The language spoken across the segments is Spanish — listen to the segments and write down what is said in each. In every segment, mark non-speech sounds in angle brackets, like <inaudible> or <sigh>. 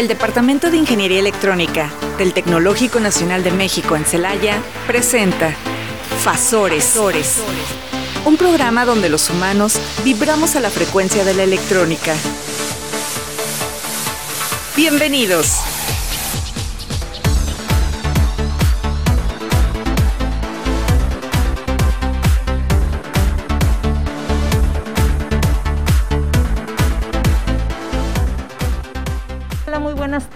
El Departamento de Ingeniería Electrónica del Tecnológico Nacional de México en Celaya presenta Fasores, un programa donde los humanos vibramos a la frecuencia de la electrónica. Bienvenidos.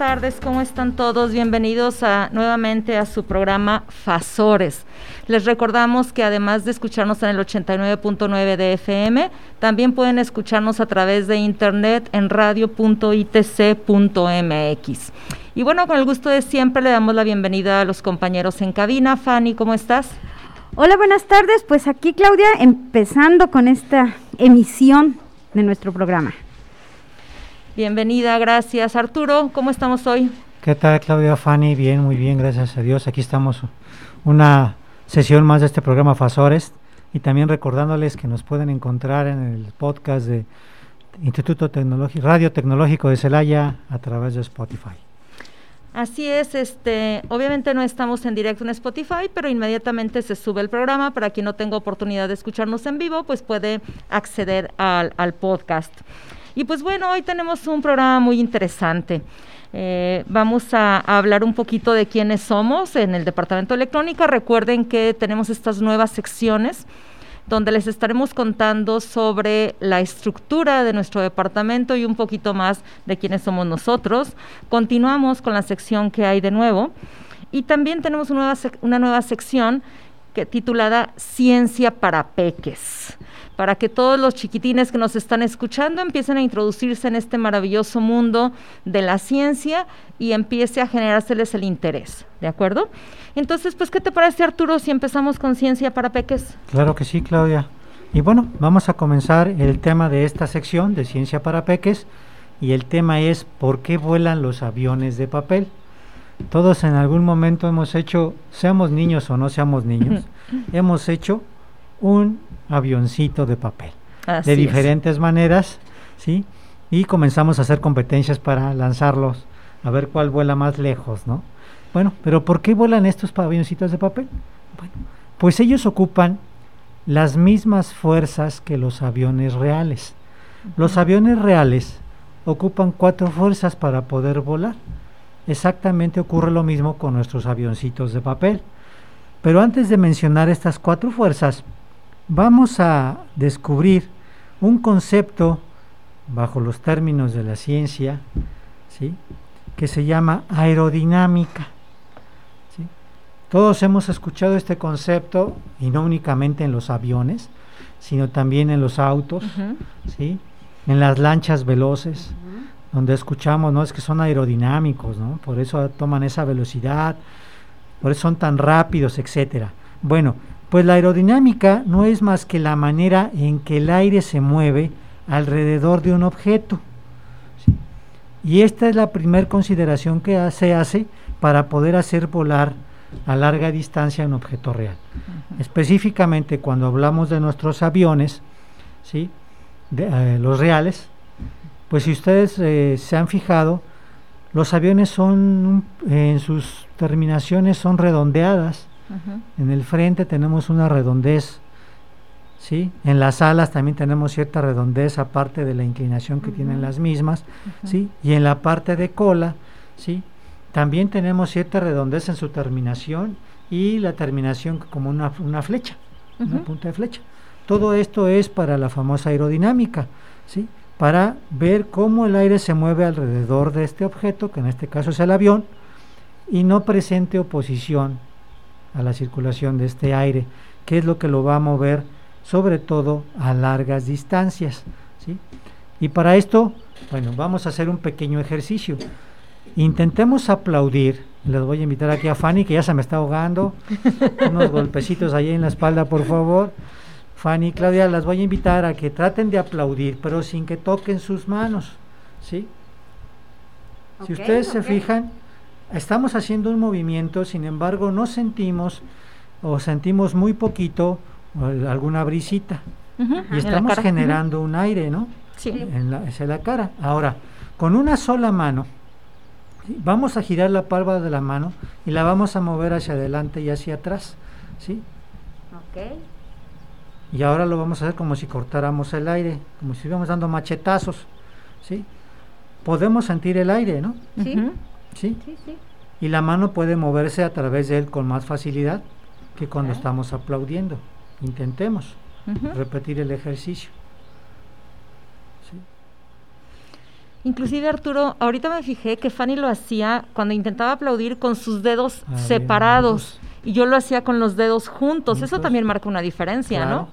Tardes, ¿cómo están todos? Bienvenidos a, nuevamente a su programa Fasores. Les recordamos que además de escucharnos en el 89.9 de FM, también pueden escucharnos a través de internet en radio.itc.mx. Y bueno, con el gusto de siempre le damos la bienvenida a los compañeros en cabina. Fanny, ¿cómo estás? Hola, buenas tardes. Pues aquí Claudia, empezando con esta emisión de nuestro programa. Bienvenida, gracias. Arturo, ¿cómo estamos hoy? ¿Qué tal, Claudia Fanny? Bien, muy bien, gracias a Dios. Aquí estamos, una sesión más de este programa Fasores y también recordándoles que nos pueden encontrar en el podcast de Instituto Tecnológico, Radio Tecnológico de Celaya a través de Spotify. Así es, este, obviamente no estamos en directo en Spotify, pero inmediatamente se sube el programa. Para quien no tenga oportunidad de escucharnos en vivo, pues puede acceder al, al podcast. Y pues bueno, hoy tenemos un programa muy interesante. Eh, vamos a, hablar un poquito de quiénes somos en el Departamento de Electrónica. Recuerden que tenemos estas nuevas secciones donde les estaremos contando sobre la estructura de nuestro departamento y un poquito más de quiénes somos nosotros. Continuamos con la sección que hay de nuevo y también tenemos una nueva, una nueva sección que, titulada Ciencia para Peques para que todos los chiquitines que nos están escuchando empiecen a introducirse en este maravilloso mundo de la ciencia y empiece a generárseles el interés, ¿de acuerdo? Entonces, pues, ¿qué te parece, Arturo, si empezamos con ciencia para peques? Claro que sí, Claudia. Y bueno, vamos a comenzar el tema de esta sección de ciencia para peques y el tema es ¿por qué vuelan los aviones de papel? Todos en algún momento hemos hecho, seamos niños o no seamos niños, <laughs> hemos hecho un avioncito de papel. de diferentes maneras, ¿sí? Y comenzamos a hacer competencias para lanzarlos, a ver cuál vuela más lejos, ¿no? Bueno, pero ¿por qué vuelan estos avioncitos de papel? Bueno, pues ellos ocupan las mismas fuerzas que los aviones reales. Los aviones reales ocupan cuatro fuerzas para poder volar. Exactamente ocurre lo mismo con nuestros avioncitos de papel. Pero antes de mencionar estas cuatro fuerzas, vamos a descubrir un concepto bajo los términos de la ciencia, ¿sí? que se llama aerodinámica. Todos hemos escuchado este concepto, y no únicamente en los aviones, sino también en los autos, ¿sí? en las lanchas veloces, donde escuchamos, ¿no? Es que son aerodinámicos, ¿no? Por eso toman esa velocidad, por eso son tan rápidos, etcétera. Bueno, pues la aerodinámica no es más que la manera en que el aire se mueve alrededor de un objeto. Y esta es la primera consideración que se hace para poder hacer volar a larga distancia un objeto real. Específicamente cuando hablamos de nuestros aviones, ¿sí? de, eh, los reales, pues si ustedes eh, se han fijado, los aviones son, en sus terminaciones son redondeadas, en el frente tenemos una redondez, ¿sí? En las alas también tenemos cierta redondez aparte de la inclinación que tienen las mismas, ¿sí? Y en la parte de cola, ¿sí? También tenemos cierta redondez en su terminación y la terminación como una, una flecha, una punta de flecha. Todo esto es para la famosa aerodinámica, ¿sí? Para ver cómo el aire se mueve alrededor de este objeto, que en este caso es el avión, y no presente oposición a la circulación de este aire, que es lo que lo va a mover sobre todo a largas distancias. ¿sí? Y para esto, bueno, vamos a hacer un pequeño ejercicio. Intentemos aplaudir. Les voy a invitar aquí a Fanny, que ya se me está ahogando. <laughs> Unos golpecitos ahí en la espalda, por favor. Fanny y Claudia, las voy a invitar a que traten de aplaudir, pero sin que toquen sus manos. ¿sí? si ustedes se fijan, estamos haciendo un movimiento, sin embargo no sentimos o sentimos muy poquito alguna brisita y estamos generando un aire, ¿no? Sí. En la, la cara. Ahora, con una sola mano, Vamos a girar la palma de la mano y la vamos a mover hacia adelante y hacia atrás. ¿sí? Y ahora lo vamos a hacer como si cortáramos el aire, como si estuviéramos dando machetazos. ¿sí? Podemos sentir el aire, ¿no? Sí. ¿Sí? Y la mano puede moverse a través de él con más facilidad que cuando estamos aplaudiendo. Intentemos repetir el ejercicio. Inclusive Arturo, ahorita me fijé que Fanny lo hacía cuando intentaba aplaudir con sus dedos ah, separados y yo lo hacía con los dedos juntos. Eso también marca una diferencia, ¿no?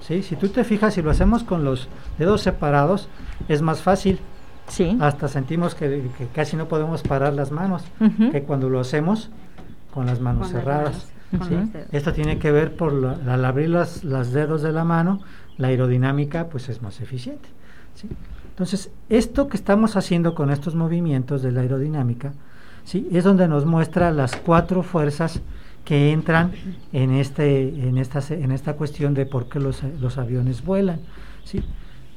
Sí, si tú te fijas, si lo hacemos con los dedos separados, es más fácil. Sí. Hasta sentimos que, casi no podemos parar las manos, que cuando lo hacemos con las manos cerradas. Esto tiene que ver por al abrir las, los dedos de la mano, la aerodinámica pues es más eficiente. ¿sí? Entonces, esto que estamos haciendo con estos movimientos de la aerodinámica, ¿sí? es donde nos muestra las cuatro fuerzas que entran en, este, en, esta, en esta cuestión de por qué los, los aviones vuelan. ¿sí?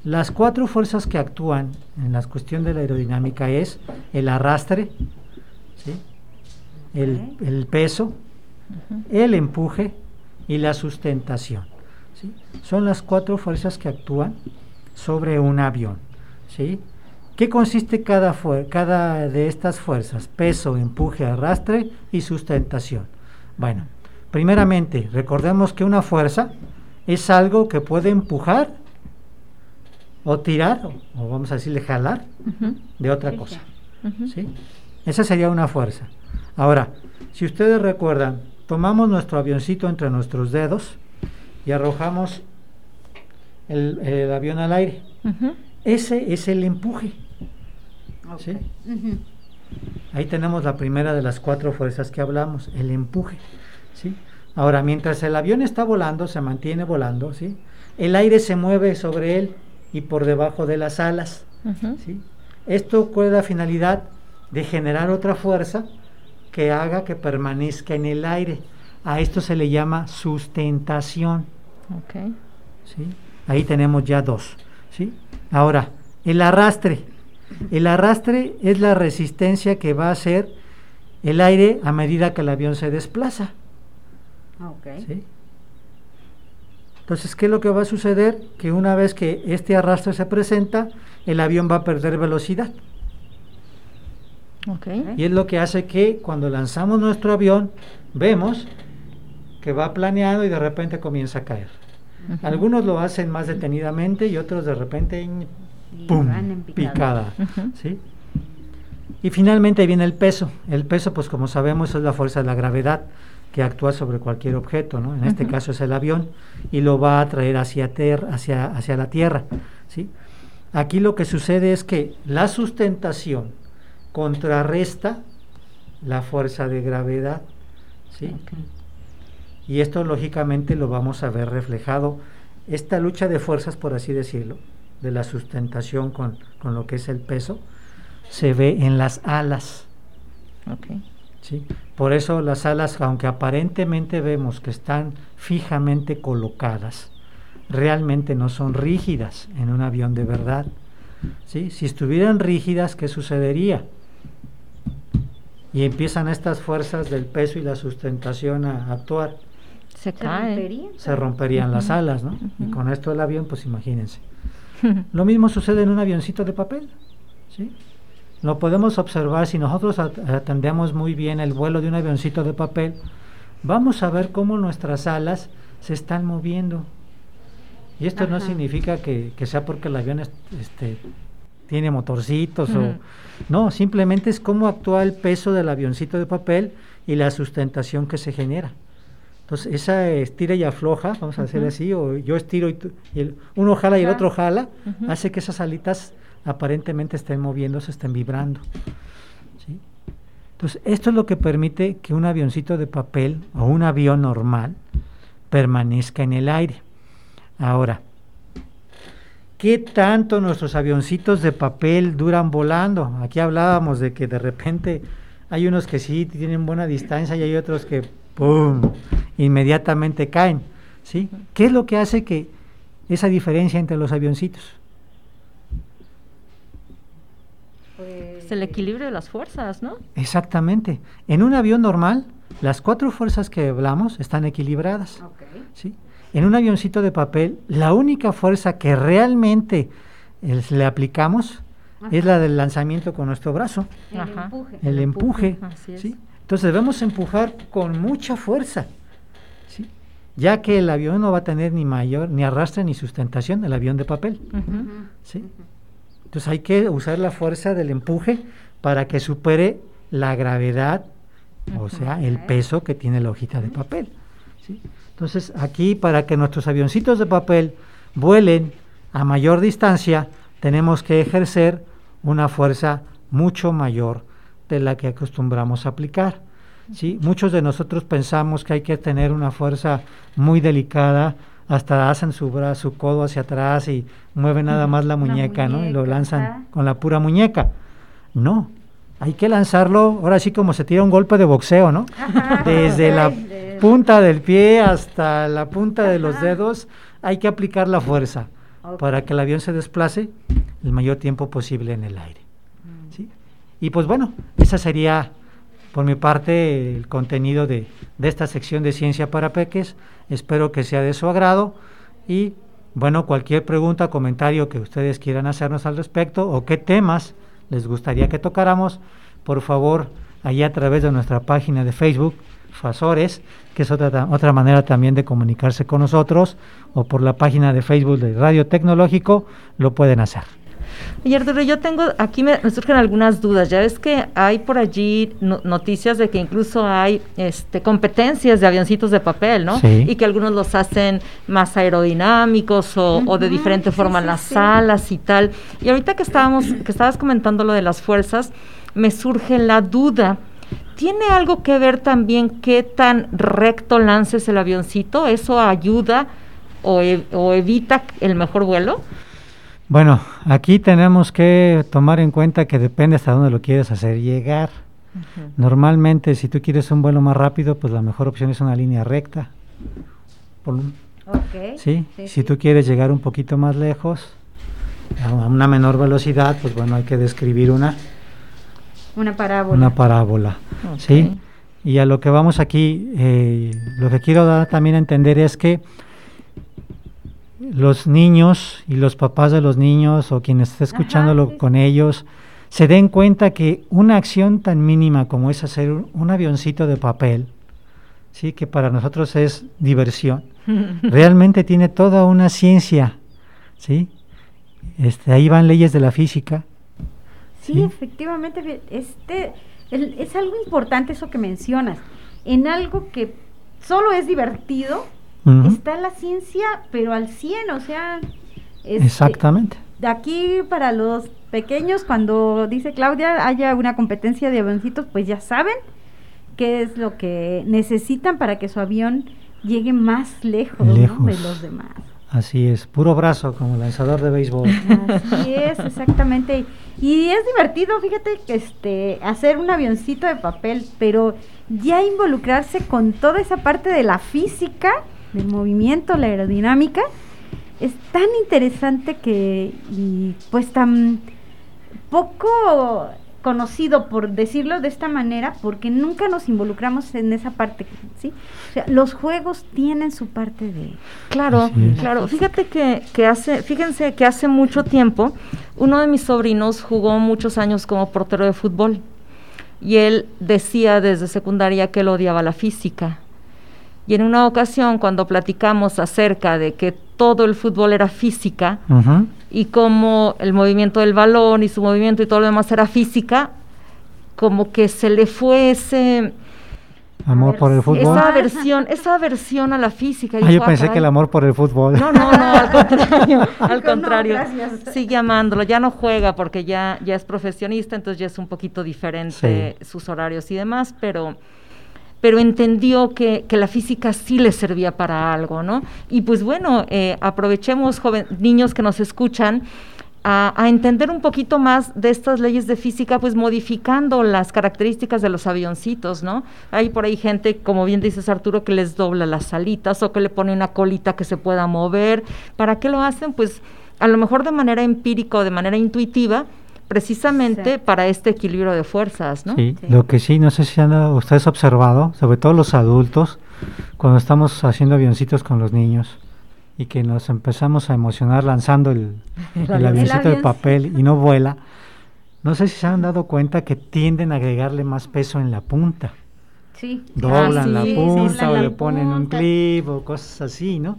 Las cuatro fuerzas que actúan en la cuestión de la aerodinámica es el arrastre, ¿sí? el, el, peso, el empuje y la sustentación. ¿sí? Son las cuatro fuerzas que actúan sobre un avión. ¿sí? ¿Qué consiste cada, cada de estas fuerzas? Peso, empuje, arrastre y sustentación. Bueno, primeramente, recordemos que una fuerza es algo que puede empujar o tirar, o vamos a decirle jalar, de otra cosa. ¿sí? Esa sería una fuerza. Ahora, si ustedes recuerdan, tomamos nuestro avioncito entre nuestros dedos y arrojamos el, avión al aire. Ese es el empuje. Ahí tenemos la primera de las cuatro fuerzas que hablamos, el empuje. ¿sí? Ahora, mientras el avión está volando, se mantiene volando, ¿sí? el aire se mueve sobre él y por debajo de las alas. ¿sí? Esto puede la finalidad de generar otra fuerza que haga que permanezca en el aire. A esto se le llama sustentación. ¿sí? Ahí tenemos ya dos. ¿sí? Ahora, el arrastre. El arrastre es la resistencia que va a hacer el aire a medida que el avión se desplaza. ¿Sí? Entonces, ¿qué es lo que va a suceder? Que una vez que este arrastre se presenta, el avión va a perder velocidad. Y es lo que hace que cuando lanzamos nuestro avión, vemos que va planeando y de repente comienza a caer. Algunos lo hacen más detenidamente y otros de repente ¡pum! picada. ¿sí? Y finalmente viene el peso. El peso, pues como sabemos, es la fuerza de la gravedad que actúa sobre cualquier objeto, ¿no? En este caso es el avión y lo va a traer hacia, hacia, hacia la Tierra, ¿sí? Aquí lo que sucede es que la sustentación contrarresta la fuerza de gravedad, ¿sí? Y esto lógicamente lo vamos a ver reflejado, esta lucha de fuerzas, por así decirlo, de la sustentación con, lo que es el peso, se ve en las alas. ¿Sí? Por eso las alas, aunque aparentemente vemos que están fijamente colocadas, realmente no son rígidas en un avión de verdad. ¿sí? Si estuvieran rígidas, ¿qué sucedería? Y empiezan estas fuerzas del peso y la sustentación a actuar se, cae. Se romperían las alas, ¿no? Y con esto el avión, pues imagínense. <laughs> Lo mismo sucede en un avioncito de papel, ¿sí? Lo podemos observar si nosotros atendemos muy bien el vuelo de un avioncito de papel, vamos a ver cómo nuestras alas se están moviendo. Y esto no significa que, sea porque el avión este, tiene motorcitos o no, simplemente es cómo actúa el peso del avioncito de papel y la sustentación que se genera. Entonces, esa estira y afloja, vamos a hacer así, o yo estiro y, el, uno jala y el otro jala, hace que esas alitas aparentemente estén moviéndose, estén vibrando. Entonces, esto es lo que permite que un avioncito de papel o un avión normal permanezca en el aire. Ahora, ¿qué tanto nuestros avioncitos de papel duran volando? Aquí hablábamos de que de repente hay unos que sí tienen buena distancia y hay otros que ¡pum! inmediatamente caen. ¿Qué es lo que hace que esa diferencia entre los avioncitos? Pues Es el equilibrio de las fuerzas, ¿no? Exactamente. En un avión normal, las cuatro fuerzas que hablamos están equilibradas. ¿sí? En un avioncito de papel, la única fuerza que realmente eh, le aplicamos es la del lanzamiento con nuestro brazo. El Ajá. empuje. El empuje. Así. ¿sí? Entonces debemos empujar con mucha fuerza, ¿sí? ya que el avión no va a tener ni mayor, ni arrastre ni sustentación, el avión de papel. ¿sí? Entonces hay que usar la fuerza del empuje para que supere la gravedad, o sea, el peso que tiene la hojita de papel. ¿sí? Entonces aquí para que nuestros avioncitos de papel vuelen a mayor distancia, tenemos que ejercer una fuerza mucho mayor de la que acostumbramos a aplicar. ¿sí? Muchos de nosotros pensamos que hay que tener una fuerza muy delicada, hasta hacen su brazo, su codo hacia atrás y mueven nada más la muñeca, ¿no? Y lo lanzan con la pura muñeca. No, hay que lanzarlo, ahora sí como se tira un golpe de boxeo, ¿no? Ajá, Desde la <laughs> punta del pie hasta la punta de los dedos, hay que aplicar la fuerza para que el avión se desplace el mayor tiempo posible en el aire. Mm. ¿sí? Y pues bueno, esa sería por mi parte el contenido de, de esta sección de Ciencia para Peques. Espero que sea de su agrado y bueno, cualquier pregunta, comentario que ustedes quieran hacernos al respecto o qué temas les gustaría que tocáramos, por favor, allí a través de nuestra página de Facebook, Fasores, que es otra, otra manera también de comunicarse con nosotros, o por la página de Facebook de Radio Tecnológico, lo pueden hacer. Oye, Arturo, yo tengo, aquí me, me surgen algunas dudas. Ya ves que hay por allí no- noticias de que incluso hay este, competencias de avioncitos de papel, ¿no? Sí. Y que algunos los hacen más aerodinámicos o, o de diferente sí, forma sí, las sí. salas y tal. Y ahorita que estábamos, que estabas comentando lo de las fuerzas, me surge la duda. ¿Tiene algo que ver también qué tan recto lances el avioncito? ¿Eso ayuda o, e- o evita el mejor vuelo? Bueno, aquí tenemos que tomar en cuenta que depende hasta dónde lo quieres hacer llegar. Normalmente, si tú quieres un vuelo más rápido, pues la mejor opción es una línea recta. Por un- Ok. ¿sí? Sí, si sí. tú quieres llegar un poquito más lejos, a una menor velocidad, pues bueno, hay que describir una, Una parábola. una parábola. ¿sí? Y a lo que vamos aquí, eh, lo que quiero dar también a entender es que los niños y los papás de los niños o quienes esté escuchándolo con ellos se den cuenta que una acción tan mínima como es hacer un, un avioncito de papel, sí, que para nosotros es diversión, <laughs> realmente tiene toda una ciencia, sí. Este, ahí van leyes de la física, Sí, Sí. efectivamente, este es algo importante eso que mencionas. En algo que solo es divertido, Está la ciencia, pero al 100, o sea, este, exactamente. de aquí para los pequeños, cuando dice Claudia, haya una competencia de avioncitos, pues ya saben qué es lo que necesitan para que su avión llegue más lejos, ¿no? Lejos. de los demás. Así es, puro brazo como lanzador de béisbol. Así es, exactamente. Y es divertido, fíjate, que este, hacer un avioncito de papel, pero ya involucrarse con toda esa parte de la física, del movimiento, la aerodinámica, es tan interesante que, y pues tan poco conocido, por decirlo de esta manera, porque nunca nos involucramos en esa parte, ¿sí? O sea, los juegos tienen su parte de... Claro, claro. Fíjate que, que hace, fíjense que hace mucho tiempo uno de mis sobrinos jugó muchos años como portero de fútbol y él decía desde secundaria que él odiaba la física. Y en una ocasión cuando platicamos acerca de que todo el fútbol era física y cómo el movimiento del balón y su movimiento y todo lo demás era física, como que se le fue ese Amor por el fútbol. esa aversión, esa aversión a la física. Ah, yo "Ah, pensé que caray". el amor por el fútbol. No, no, no, al contrario, <laughs> al "No, contrario. gracias". Sigue amándolo, ya no juega porque ya, ya es profesionista, entonces ya es un poquito diferente sus horarios y demás, pero, pero entendió que, que la física sí le servía para algo, ¿no? Y pues bueno, eh, aprovechemos, joven, niños que nos escuchan, a, entender un poquito más de estas leyes de física, pues modificando las características de los avioncitos, ¿no? Hay por ahí gente, como bien dices Arturo, que les dobla las alitas o que le pone una colita que se pueda mover. ¿Para qué lo hacen? Pues a lo mejor de manera empírica o de manera intuitiva, precisamente para este equilibrio de fuerzas, ¿no? Sí, lo que sí, no sé si han ustedes observado, sobre todo los adultos, cuando estamos haciendo avioncitos con los niños y que nos empezamos a emocionar lanzando el, <laughs> el avioncito de papel y no vuela, no sé si se han dado cuenta que tienden a agregarle más peso en la punta. Sí. Doblan Ah, la sí, punta doblan o la le ponen un punta. clip o cosas así, ¿no?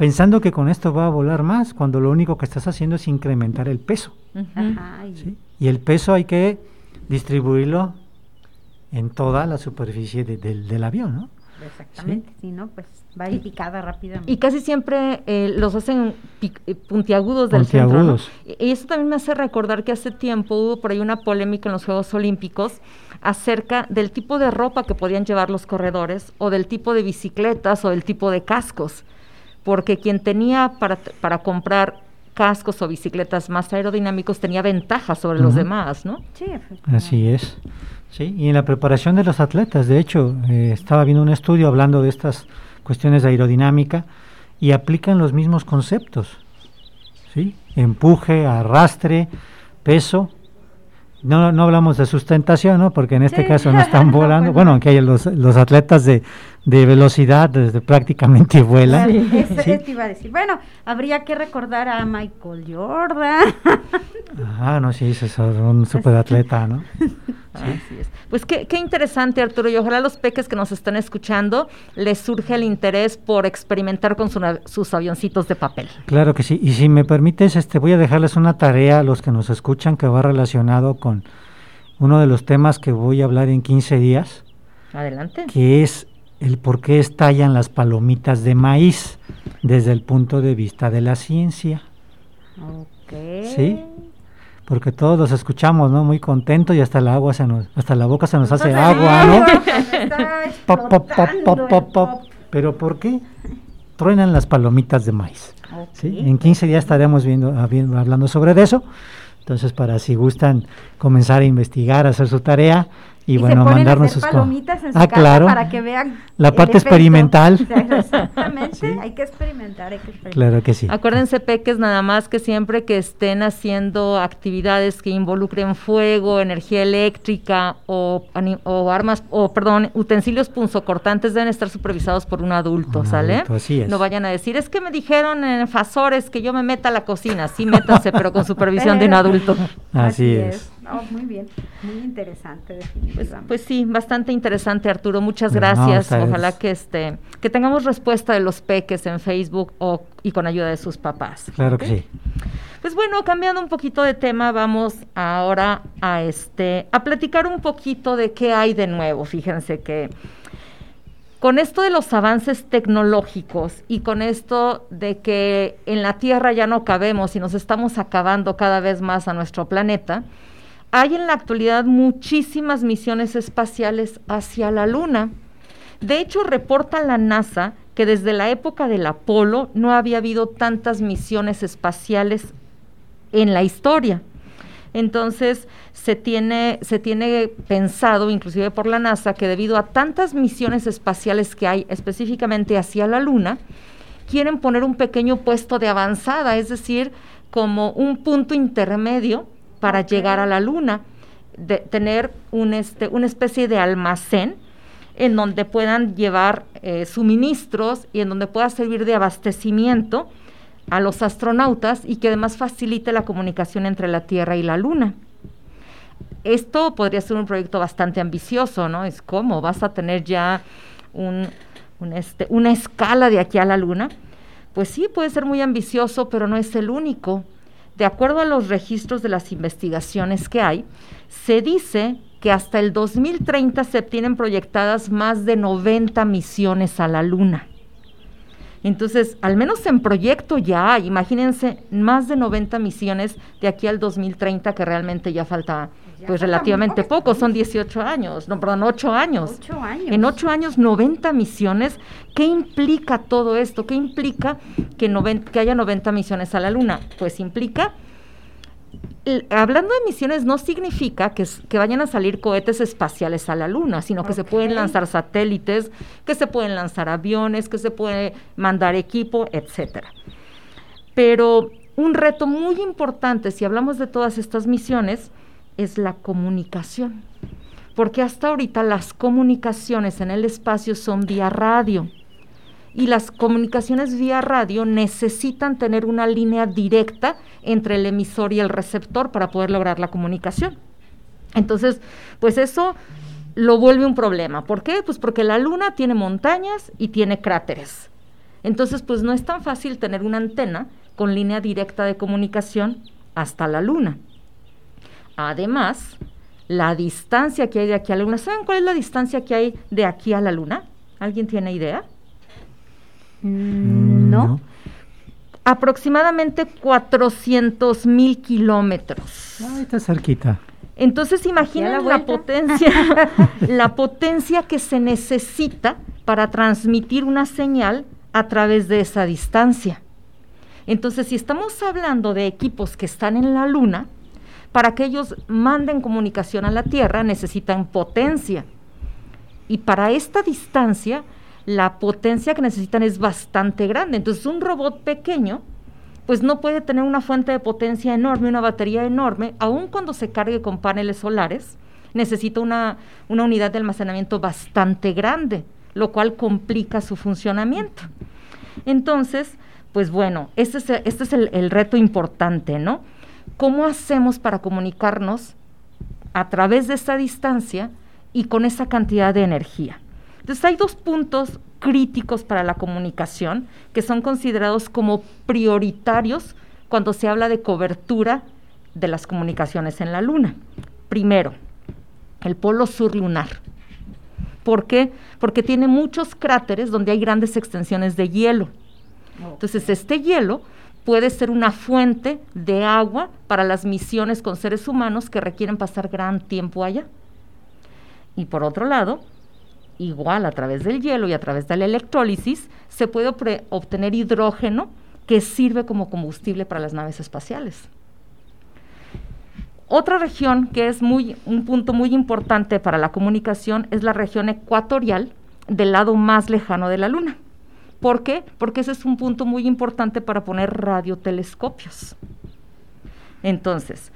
Pensando que con esto va a volar más, cuando lo único que estás haciendo es incrementar el peso. Y- ¿sí? Y el peso hay que distribuirlo en toda la superficie de- del- del avión, ¿no? Exactamente, si no, pues va a ir picada rápidamente. Y casi siempre eh, los hacen eh, puntiagudos del centro. ¿no? Puntiagudos. Y y eso también me hace recordar que hace tiempo hubo por ahí una polémica en los Juegos Olímpicos acerca del tipo de ropa que podían llevar los corredores o del tipo de bicicletas o del tipo de cascos. Porque quien tenía para, para comprar cascos o bicicletas más aerodinámicos tenía ventaja sobre los demás, ¿no? Sí, efectivamente. Así es. Sí, y en la preparación de los atletas, de hecho, eh, estaba viendo un estudio hablando de estas cuestiones de aerodinámica y aplican los mismos conceptos. ¿sí? Empuje, arrastre, peso. No, no hablamos de sustentación, ¿no? Porque en este Sí. caso no están <laughs> volando. pues bueno, no. aunque hay los, los atletas de, de velocidad desde <laughs> prácticamente vuelan. Eso Sí. te iba a decir. Bueno, habría que recordar a Michael Jordan. <laughs> Ah, no, sí, es un superatleta, ¿no? <laughs> Así es. Pues qué, qué interesante, Arturo, y ojalá los peques que nos están escuchando les surge el interés por experimentar con su sus avioncitos de papel. Claro que sí. Y si me permites, este, voy a dejarles una tarea a los que nos escuchan que va relacionado con uno de los temas que voy a hablar en 15 días, Adelante. que es el por qué estallan las palomitas de maíz desde el punto de vista de la ciencia. Sí. Porque todos los escuchamos, ¿no? Muy contentos y hasta el agua se nos, hasta la boca se nos hace Entonces, agua, ¿no? Pop, pop, pop, pop, pop. Pero ¿por qué? Truenan las palomitas de maíz. ¿sí? En 15 días estaremos viendo, habi- hablando sobre eso. Entonces, para si gustan comenzar a investigar, hacer su tarea y, Y bueno, se ponen a mandarnos hacer sus palomitas en su Ah, casa claro. para que vean La parte experimental. <laughs> Exactamente, Sí. hay que experimentar, hay que experimentar. Claro que sí. Acuérdense, peques, nada más que siempre que estén haciendo actividades que involucren fuego, energía eléctrica o, armas, o perdón, utensilios punzocortantes deben estar supervisados por un adulto, Un ¿sale? adulto, así es. No vayan a decir, es que me dijeron en Fasores que yo me meta a la cocina. Sí, métanse, pero con supervisión de un adulto. Así es. No, muy bien, muy interesante, Pues, definitivamente. pues sí, bastante interesante, Arturo. Muchas Bueno, gracias. Ojalá que este que tengamos respuesta de los peques en Facebook o y con ayuda de sus papás. Claro que sí. Pues bueno, cambiando un poquito de tema, vamos ahora a este a platicar un poquito de qué hay de nuevo. Fíjense que con esto de los avances tecnológicos y con esto de que en la Tierra ya no cabemos y nos estamos acabando cada vez más a nuestro planeta, hay en la actualidad muchísimas misiones espaciales hacia la Luna. De hecho, reporta la NASA que desde la época del Apolo no había habido tantas misiones espaciales en la historia. Entonces, se tiene, se tiene pensado, inclusive por la NASA, que debido a tantas misiones espaciales que hay específicamente hacia la Luna, quieren poner un pequeño puesto de avanzada, es decir, como un punto intermedio para llegar a la Luna, de tener un, este, una especie de almacén en donde puedan llevar eh, suministros y en donde pueda servir de abastecimiento a los astronautas y que además facilite la comunicación entre la Tierra y la Luna. Esto podría ser un proyecto bastante ambicioso, ¿no? Es como vas a tener ya un, un, este, una escala de aquí a la Luna. Pues sí, puede ser muy ambicioso, pero no es el único. De acuerdo a los registros de las investigaciones que hay, se dice que hasta el 2030 se tienen proyectadas más de 90 misiones a la Luna. Entonces, al menos en proyecto ya hay, imagínense, más de 90 misiones de aquí al 2030, que realmente ya falta pues relativamente poco. son 18 años, no, perdón, 8 años. Ocho años. En ocho años, 90 misiones. ¿Qué implica todo esto? ¿Qué implica que, noven- que haya 90 misiones a la Luna? Pues implica, hablando de misiones, no significa que, que vayan a salir cohetes espaciales a la Luna, sino que se pueden lanzar satélites, que se pueden lanzar aviones, que se puede mandar equipo, etcétera. Pero un reto muy importante si hablamos de todas estas misiones es la comunicación, porque hasta ahorita las comunicaciones en el espacio son vía radio y las comunicaciones vía radio necesitan tener una línea directa entre el emisor y el receptor para poder lograr la comunicación. Entonces, pues eso lo vuelve un problema. ¿Por qué? Pues porque la luna tiene montañas y tiene cráteres. Entonces, pues no es tan fácil tener una antena con línea directa de comunicación hasta la luna. Además, la distancia que hay de aquí a la luna, ¿saben cuál es la distancia que hay de aquí a la luna? ¿Alguien tiene idea? Mm, no. Aproximadamente 400 mil kilómetros. Ahí está cerquita. Entonces imaginen la, vuelta. potencia, <laughs> la potencia que se necesita para transmitir una señal a través de esa distancia. Entonces, si estamos hablando de equipos que están en la Luna, para que ellos manden comunicación a la Tierra necesitan potencia. Y para esta distancia, la potencia que necesitan es bastante grande. Entonces, un robot pequeño, pues no puede tener una fuente de potencia enorme, una batería enorme, aun cuando se cargue con paneles solares, necesita una, una unidad de almacenamiento bastante grande, lo cual complica su funcionamiento. Entonces, pues bueno, este es, este es el, el reto importante, ¿no? ¿Cómo hacemos para comunicarnos a través de esta distancia y con esa cantidad de energía? Entonces hay dos puntos críticos para la comunicación que son considerados como prioritarios cuando se habla de cobertura de las comunicaciones en la Luna. Primero, el polo sur lunar. ¿Por qué? Porque tiene muchos cráteres donde hay grandes extensiones de hielo. Entonces, este hielo puede ser una fuente de agua para las misiones con seres humanos que requieren pasar gran tiempo allá. Y por otro lado, igual a través del hielo y a través de la electrólisis, se puede obtener hidrógeno que sirve como combustible para las naves espaciales. Otra región que es muy, un punto muy importante para la comunicación es la región ecuatorial del lado más lejano de la Luna. ¿Por qué? Porque ese es un punto muy importante para poner radiotelescopios. Entonces,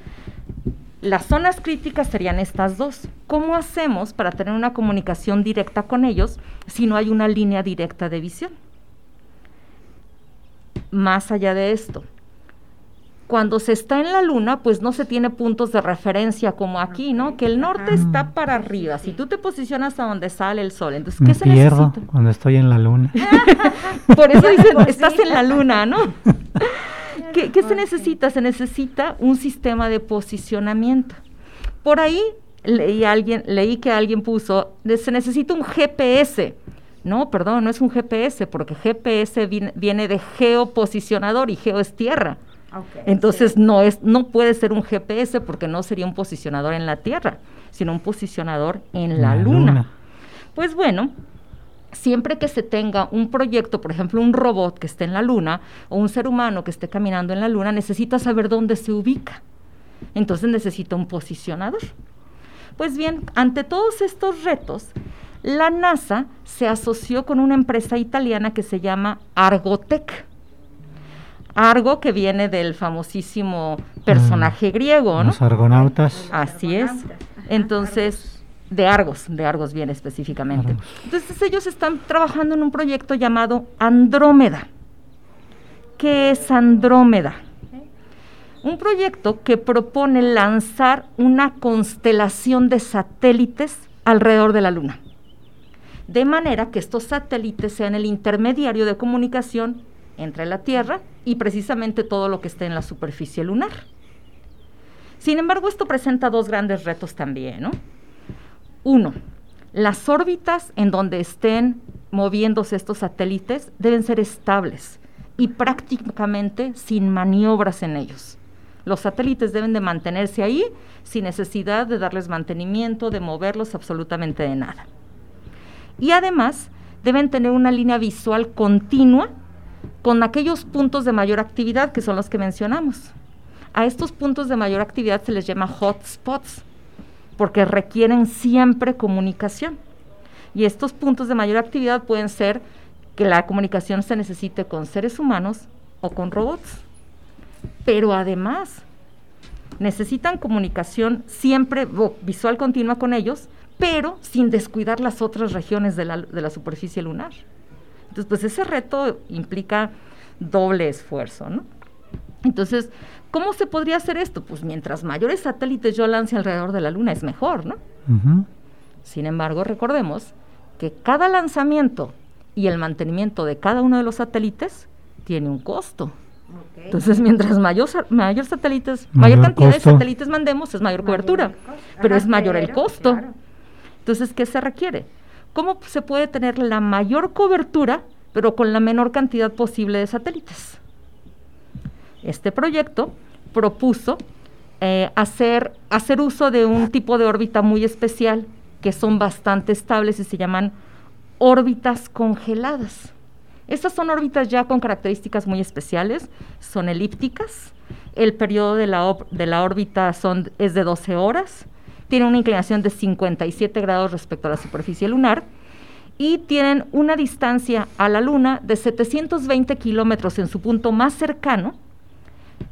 las zonas críticas serían estas dos. ¿Cómo hacemos para tener una comunicación directa con ellos si no hay una línea directa de visión? Más allá de esto, cuando se está en la luna, pues no se tiene puntos de referencia como aquí, ¿no? Que el norte está para arriba. Si tú te posicionas a donde sale el sol, entonces, ¿qué Me se pierdo necesita? cuando estoy en la luna. <laughs> Por eso <laughs> dicen, estás en la luna, ¿no? <laughs> ¿Qué, qué se necesita? Se necesita un sistema de posicionamiento. Por ahí leí, alguien, leí que alguien puso, se necesita un GPS. No, perdón, no es un GPS, porque GPS viene, viene de geoposicionador y geo es tierra. Entonces no es, no puede ser un GPS porque no sería un posicionador en la Tierra, sino un posicionador en la, luna. Pues bueno, siempre que se tenga un proyecto, por ejemplo, un robot que esté en la luna o un ser humano que esté caminando en la luna, necesita saber dónde se ubica. Entonces necesita un posicionador. Pues bien, ante todos estos retos, la NASA se asoció con una empresa italiana que se llama Argotec. Argo que viene del famosísimo personaje griego, ¿no? Los argonautas. Así es. Entonces, de Argos, de Argos viene específicamente. Argos. Entonces ellos están trabajando en un proyecto llamado Andrómeda. ¿Qué es Andrómeda? Un proyecto que propone lanzar una constelación de satélites alrededor de la Luna. De manera que estos satélites sean el intermediario de comunicación entre la Tierra y precisamente todo lo que esté en la superficie lunar. Sin embargo, esto presenta dos grandes retos también, ¿no? Uno, las órbitas en donde estén moviéndose estos satélites deben ser estables y prácticamente sin maniobras en ellos. Los satélites deben de mantenerse ahí sin necesidad de darles mantenimiento, de moverlos absolutamente de nada. Y además deben tener una línea visual continua con aquellos puntos de mayor actividad que son los que mencionamos. A estos puntos de mayor actividad se les llama hotspots porque requieren siempre comunicación. Y estos puntos de mayor actividad pueden ser que la comunicación se necesite con seres humanos o con robots. pero además necesitan comunicación siempre visual continua con ellos, pero sin descuidar las otras regiones de la, superficie lunar. Entonces, pues ese reto implica doble esfuerzo, ¿no? Entonces, ¿cómo se podría hacer esto? Pues mientras mayores satélites yo lance alrededor de la Luna es mejor, ¿no? Sin embargo, recordemos que cada lanzamiento y el mantenimiento de cada uno de los satélites tiene un costo. Entonces, mientras mayor, mayor satélites, mayor, cantidad de satélites mandemos, es mayor, cobertura, pero es mayor el costo. Entonces, ¿qué se requiere? ¿Cómo se puede tener la mayor cobertura, pero con la menor cantidad posible de satélites? Este proyecto propuso eh, hacer, hacer uso de un tipo de órbita muy especial que son bastante estables y se llaman órbitas congeladas. Estas son órbitas ya con características muy especiales, son elípticas, el periodo de la, de la órbita son, es de 12 horas, tiene una inclinación de 57 grados respecto a la superficie lunar y tienen una distancia a la Luna de 720 kilómetros en su punto más cercano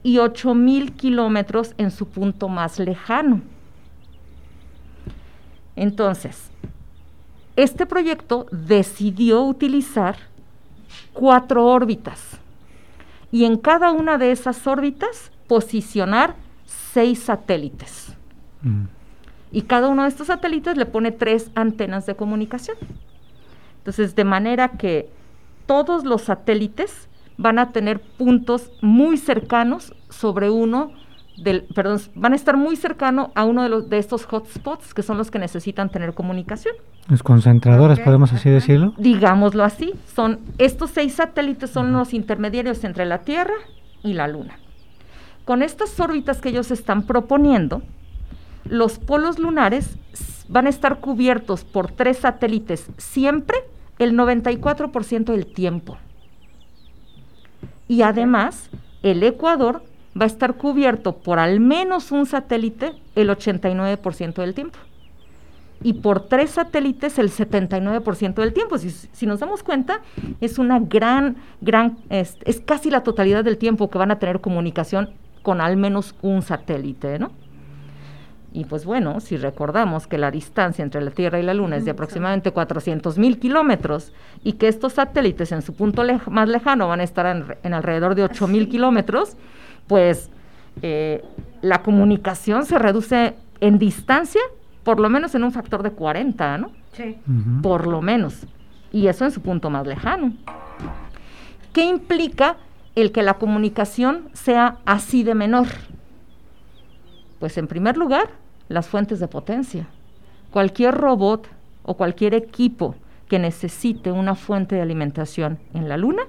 y 8000 kilómetros en su punto más lejano. Entonces, este proyecto decidió utilizar cuatro órbitas y en cada una de esas órbitas posicionar seis satélites. Mm. Y cada uno de estos satélites le pone tres antenas de comunicación. Entonces, de manera que todos los satélites van a tener puntos muy cercanos sobre uno del, perdón, van a estar muy cercano a uno de los de estos hotspots que son los que necesitan tener comunicación. Los concentradores, podemos así decirlo. Digámoslo así, son estos seis satélites son los intermediarios entre la Tierra y la Luna. Con estas órbitas que ellos están proponiendo, los polos lunares van a estar cubiertos por tres satélites siempre el 94% del tiempo. Y además, el Ecuador va a estar cubierto por al menos un satélite el 89% del tiempo. Y por tres satélites el 79% del tiempo. Si, nos damos cuenta, es una gran, gran, es, es, casi la totalidad del tiempo que van a tener comunicación con al menos un satélite, ¿no? Y pues bueno, si recordamos que la distancia entre la Tierra y la Luna es de aproximadamente 400 mil kilómetros y que estos satélites en su punto más lejano van a estar en, alrededor de 8 mil kilómetros, pues eh, la comunicación se reduce en distancia por lo menos en un factor de 40, ¿no? Sí. Por lo menos. Y eso en su punto más lejano. ¿Qué implica el que la comunicación sea así de menor? Pues en primer lugar, las fuentes de potencia. Cualquier robot o cualquier equipo que necesite una fuente de alimentación en la Luna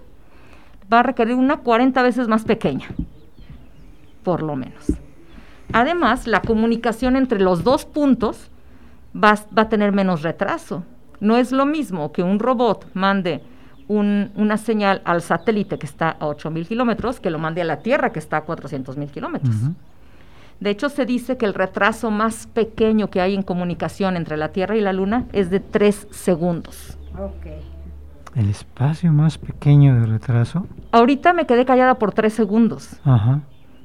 va a requerir una 40 veces más pequeña, por lo menos. Además, la comunicación entre los dos puntos va, a tener menos retraso. No es lo mismo que un robot mande una señal al satélite que está a 8.000 kilómetros que lo mande a la Tierra que está a 400.000 kilómetros. De hecho, se dice que el retraso más pequeño que hay en comunicación entre la Tierra y la Luna es de tres segundos. ¿El espacio más pequeño de retraso? Ahorita me quedé callada por tres segundos. Ajá.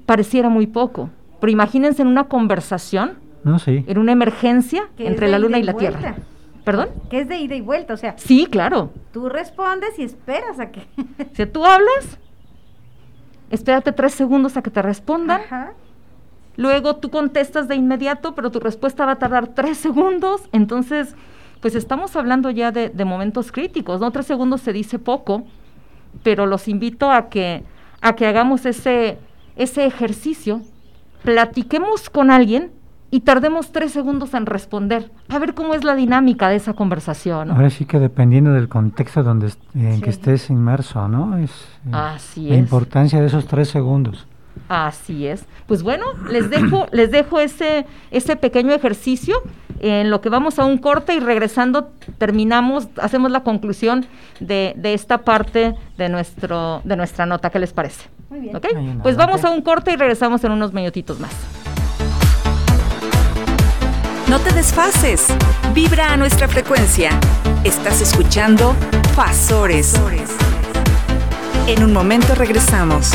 Pareciera muy poco. Pero imagínense en una conversación, no, sí. en una emergencia entre la Luna y la Tierra. ¿Perdón? Que es de ida y vuelta, o sea. Sí, claro. Tú respondes y esperas a que. si tú hablas, espérate tres segundos a que te respondan. Ajá luego tú contestas de inmediato, pero tu respuesta va a tardar tres segundos, entonces, pues estamos hablando ya de, momentos críticos, ¿no? Tres segundos se dice poco, pero los invito a que, a que hagamos ese, ese ejercicio, platiquemos con alguien y tardemos tres segundos en responder, a ver cómo es la dinámica de esa conversación. Ahora sí que dependiendo del contexto donde en que estés inmerso, ¿no? Es, eh, Así la importancia de esos tres segundos. Así es. Pues bueno, les dejo, <clears throat> les dejo ese, ese pequeño ejercicio en lo que vamos a un corte y regresando terminamos, hacemos la conclusión de, de esta parte de nuestro, de nuestra nota. ¿Qué les parece? Muy bien. ¿Okay? Pues vamos a un corte y regresamos en unos minutitos más. No te desfases. Vibra a nuestra frecuencia. Estás escuchando Fasores. En un momento regresamos.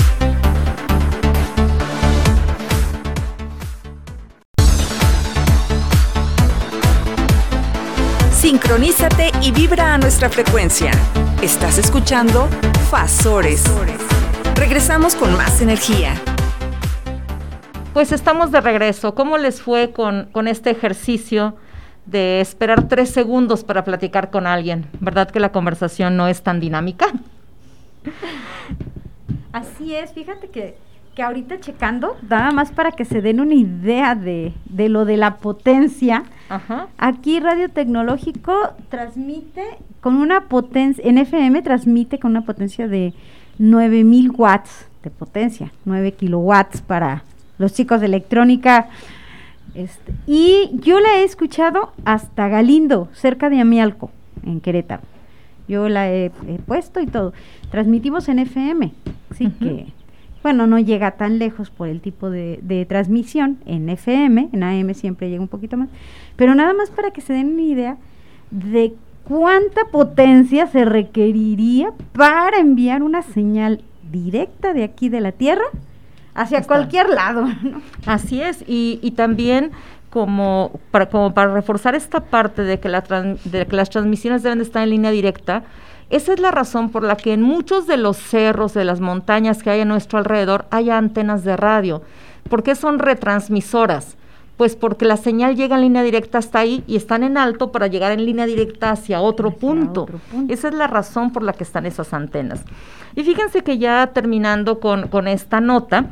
Sincronízate y vibra a nuestra frecuencia. Estás escuchando Fasores. Regresamos con más energía. Pues estamos de regreso. ¿Cómo les fue con, con este ejercicio de esperar tres segundos para platicar con alguien? ¿Verdad que la conversación no es tan dinámica? Así es, fíjate que, que ahorita checando, nada más para que se den una idea de, de lo de la potencia, Ajá. aquí Radio Tecnológico transmite con una potencia, en FM transmite con una potencia de 9000 watts de potencia, 9 kilowatts para los chicos de electrónica. Este, y yo la he escuchado hasta Galindo, cerca de Amialco, en Querétaro. Yo la he, he puesto y todo. Transmitimos en FM, así que, bueno, no llega tan lejos por el tipo de, de transmisión en FM, en AM siempre llega un poquito más, pero nada más para que se den una idea de cuánta potencia se requeriría para enviar una señal directa de aquí de la Tierra hacia Está. cualquier lado. ¿no? Así es, y, y también como para, como para reforzar esta parte de que, la de que las transmisiones deben de estar en línea directa, esa es la razón por la que en muchos de los cerros, de las montañas que hay a nuestro alrededor, hay antenas de radio. ¿Por qué son retransmisoras? Pues porque la señal llega en línea directa hasta ahí y están en alto para llegar en línea directa hacia otro, Hacia punto. otro punto. Esa es la razón por la que están esas antenas. Y fíjense que ya terminando con, con esta nota,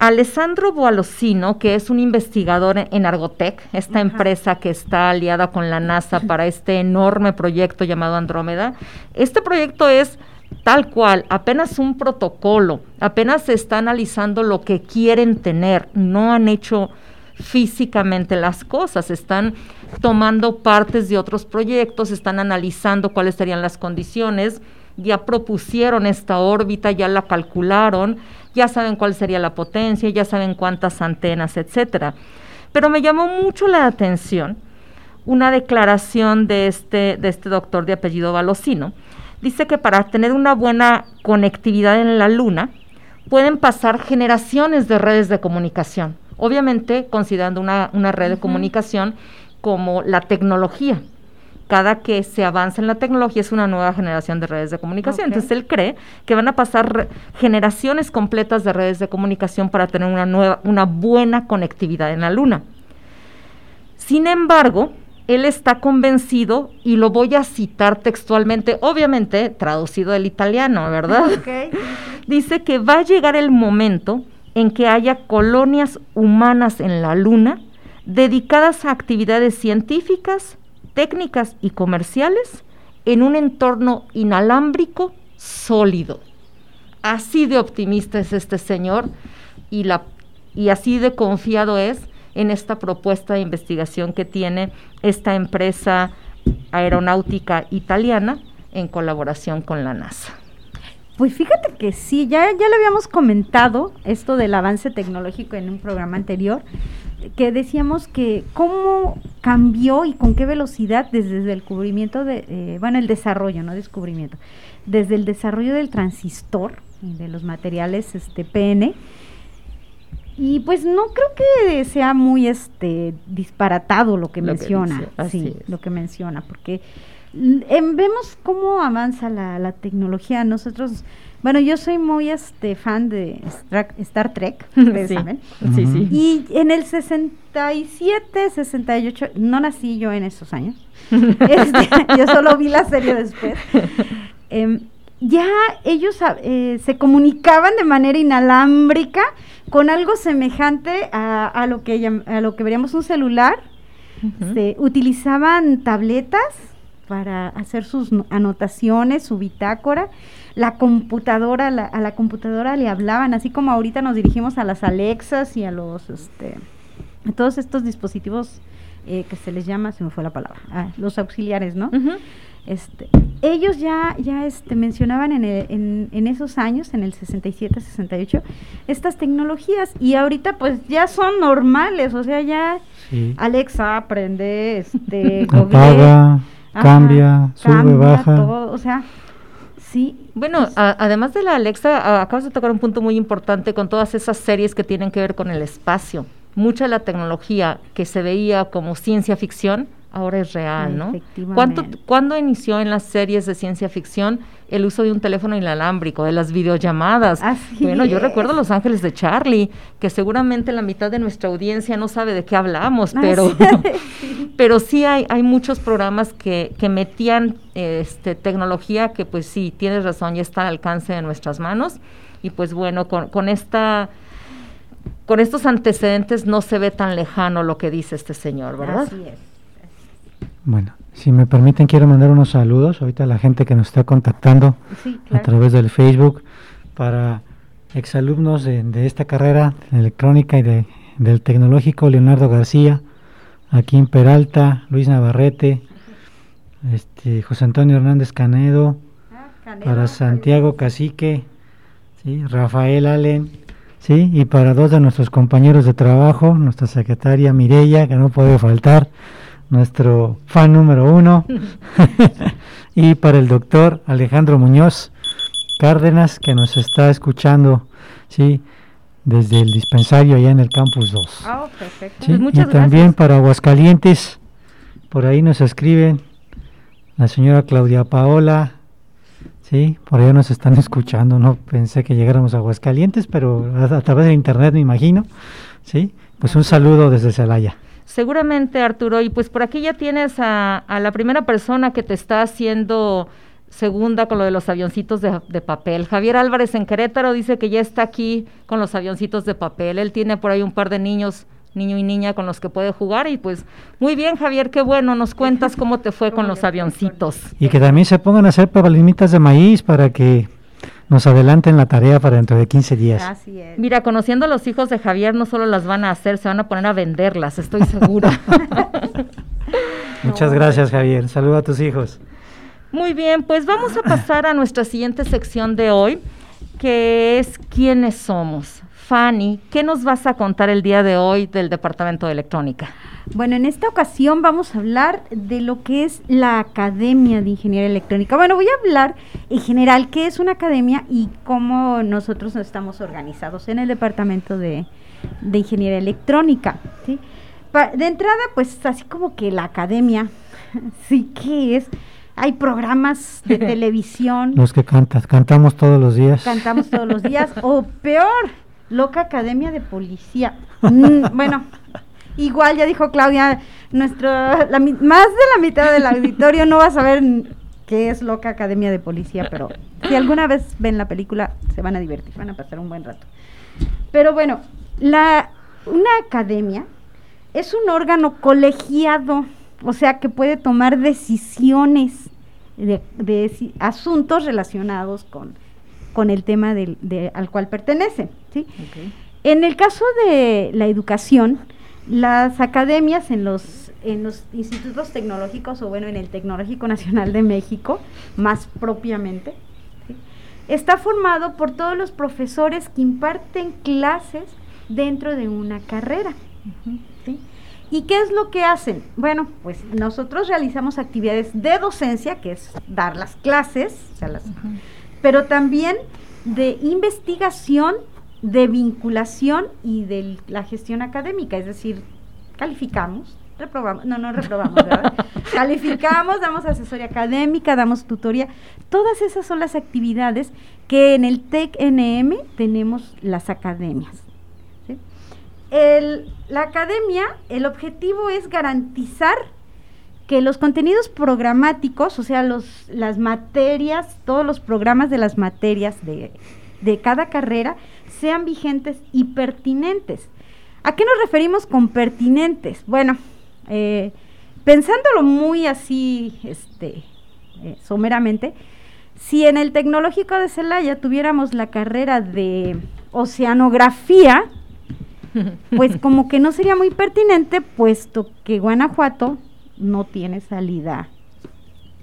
Alessandro Boalocino, que es un investigador en, en Argotec, esta Ajá. empresa que está aliada con la NASA <laughs> para este enorme proyecto llamado Andrómeda, este proyecto es tal cual, apenas un protocolo, apenas se está analizando lo que quieren tener, no han hecho físicamente las cosas, están tomando partes de otros proyectos, están analizando cuáles serían las condiciones, ya propusieron esta órbita, ya la calcularon, ya saben cuál sería la potencia, ya saben cuántas antenas, etcétera. Pero me llamó mucho la atención una declaración de este, de este doctor de apellido Valocino. Dice que para tener una buena conectividad en la Luna pueden pasar generaciones de redes de comunicación. Obviamente considerando una, una red de comunicación como la tecnología. Cada que se avanza en la tecnología es una nueva generación de redes de comunicación. Entonces él cree que van a pasar generaciones completas de redes de comunicación para tener una nueva, una buena conectividad en la Luna. Sin embargo, él está convencido, y lo voy a citar textualmente, obviamente traducido del italiano, ¿verdad? <laughs> Dice que va a llegar el momento en que haya colonias humanas en la Luna dedicadas a actividades científicas, técnicas y comerciales en un entorno inalámbrico sólido. Así de optimista es este señor y, así de confiado es en esta propuesta de investigación que tiene esta empresa aeronáutica italiana en colaboración con la NASA. Pues fíjate que sí, ya, ya lo habíamos comentado, esto del avance tecnológico en un programa anterior, que decíamos que cómo cambió y con qué velocidad desde el descubrimiento de, eh, bueno, el desarrollo, no descubrimiento, desde el desarrollo del transistor, y de los materiales este PN, y pues no creo que sea muy este disparatado lo que Lo que menciona, dice, así sí, es. lo que menciona, porque em, vemos cómo avanza la, la tecnología. Nosotros, bueno, yo soy muy este fan de Star Trek, <laughs> ustedes Sí. saben. Sí, sí. Y en el 67, 68, no nací yo en esos años. <laughs> Este, yo solo vi la serie después. Em, ya ellos ah, eh, se comunicaban de manera inalámbrica con algo semejante a, a lo que a lo que veríamos un celular. Se utilizaban tabletas para hacer sus no- anotaciones, su bitácora. La computadora, la- a la computadora le hablaban, así como ahorita nos dirigimos a las Alexas y a los, este, a todos estos dispositivos eh, que se les llama, se me fue la palabra, ah, los auxiliares, ¿no? Este, ellos ya, ya este, mencionaban en, el- en, en esos años, en el 67, 68, estas tecnologías y ahorita pues ya son normales, o sea, ya Sí. Alexa aprende, este, <laughs> Apaga, googlea, ajá, cambia, sube, cambia baja. todo, o sea, sí. Bueno, a- además de la Alexa, a- acabas de tocar un punto muy importante con todas esas series que tienen que ver con el espacio. Mucha de la tecnología que se veía como ciencia ficción, ahora es real, ¿no? Efectivamente. ¿Cuánto, ¿Cuándo inició en las series de ciencia ficción el uso de un teléfono inalámbrico, de las videollamadas? Así bueno, yo es. recuerdo Los Ángeles de Charlie, que seguramente la mitad de nuestra audiencia no sabe de qué hablamos, pero sí. <laughs> pero sí hay, hay muchos programas que, que metían este, tecnología que pues sí, tienes razón, ya está al alcance de nuestras manos. Y pues bueno, con, con esta con estos antecedentes no se ve tan lejano lo que dice este señor, ¿verdad? Así es. Bueno, si me permiten, quiero mandar unos saludos ahorita a la gente que nos está contactando Sí, a través del Facebook para exalumnos de, de esta carrera de electrónica y de, del tecnológico, Leonardo García, aquí en Peralta, Luis Navarrete, este, José Antonio Hernández Canedo, Ah, para Santiago Cacique, ¿sí? Rafael Allen, ¿sí? y para dos de nuestros compañeros de trabajo, nuestra secretaria Mirella, que no puede faltar, nuestro fan número uno, <laughs> y para el doctor Alejandro Muñoz Cárdenas, que nos está escuchando, ¿sí? desde el dispensario allá en el campus 2. Ah, perfecto. ¿sí? Pues y también gracias. para Aguascalientes, por ahí nos escriben la señora Claudia Paola, sí, por allá nos están escuchando, no pensé que llegáramos a Aguascalientes, pero a, a través de internet me imagino, sí, pues un saludo desde Celaya. Seguramente, Arturo, y pues por aquí ya tienes a, a la primera persona que te está haciendo segunda con lo de los avioncitos de, de papel. Javier Álvarez en Querétaro dice que ya está aquí con los avioncitos de papel. Él tiene por ahí un par de niños, niño y niña, con los que puede jugar. Y pues, muy bien, Javier, qué bueno. Nos cuentas cómo te fue <laughs> con los avioncitos. Y que también se pongan a hacer palimitas de maíz para que nos adelanten la tarea para dentro de 15 días. Así es. Mira, conociendo a los hijos de Javier, no solo las van a hacer, se van a poner a venderlas, estoy segura. <laughs> Muchas No, gracias Javier, saluda a tus hijos. Muy bien, pues vamos a pasar a nuestra siguiente sección de hoy, que es ¿Quiénes somos? Fanny, ¿qué nos vas a contar el día de hoy del Departamento de Electrónica? Bueno, en esta ocasión vamos a hablar de lo que es la Academia de Ingeniería Electrónica. Bueno, voy a hablar en general qué es una academia y cómo nosotros estamos organizados en el Departamento de, de Ingeniería Electrónica. ¿sí? Pa- de entrada, pues así como que la academia, <laughs> sí que es, hay programas de <laughs> televisión, Los que cantas, cantamos todos los días. cantamos todos los días, o <laughs> peor, loca academia de policía. Mm, <laughs> bueno, igual ya dijo Claudia, nuestro, la más de la mitad del auditorio no va a saber qué es loca academia de policía, pero si alguna vez ven la película se van a divertir, van a pasar un buen rato. Pero bueno, la, una academia es un órgano colegiado, o sea que puede tomar decisiones de, asuntos relacionados con, con el tema del, de- al cual pertenece. ¿sí? En el caso de la educación, las academias en los, en los institutos tecnológicos, o bueno, en el Tecnológico Nacional de México, más propiamente, ¿sí? está formado por todos los profesores que imparten clases dentro de una carrera. ¿sí? ¿Y qué es lo que hacen? Bueno, pues nosotros realizamos actividades de docencia, que es dar las clases, o sea, las- pero también de investigación, de vinculación y de la gestión académica, es decir, calificamos, reprobamos, no, no reprobamos, ¿verdad? <laughs> calificamos, damos asesoría académica, damos tutoría, todas esas son las actividades que en el TEC-NM tenemos las academias. ¿sí? El- la academia, el objetivo es garantizar que los contenidos programáticos, o sea, los, las materias, todos los programas de las materias de, de cada carrera, sean vigentes y pertinentes. ¿A qué nos referimos con pertinentes? Bueno, eh, pensándolo muy así, este, eh, someramente, si en el Tecnológico de Celaya tuviéramos la carrera de oceanografía, <laughs> pues como que no sería muy pertinente, puesto que Guanajuato no tiene salida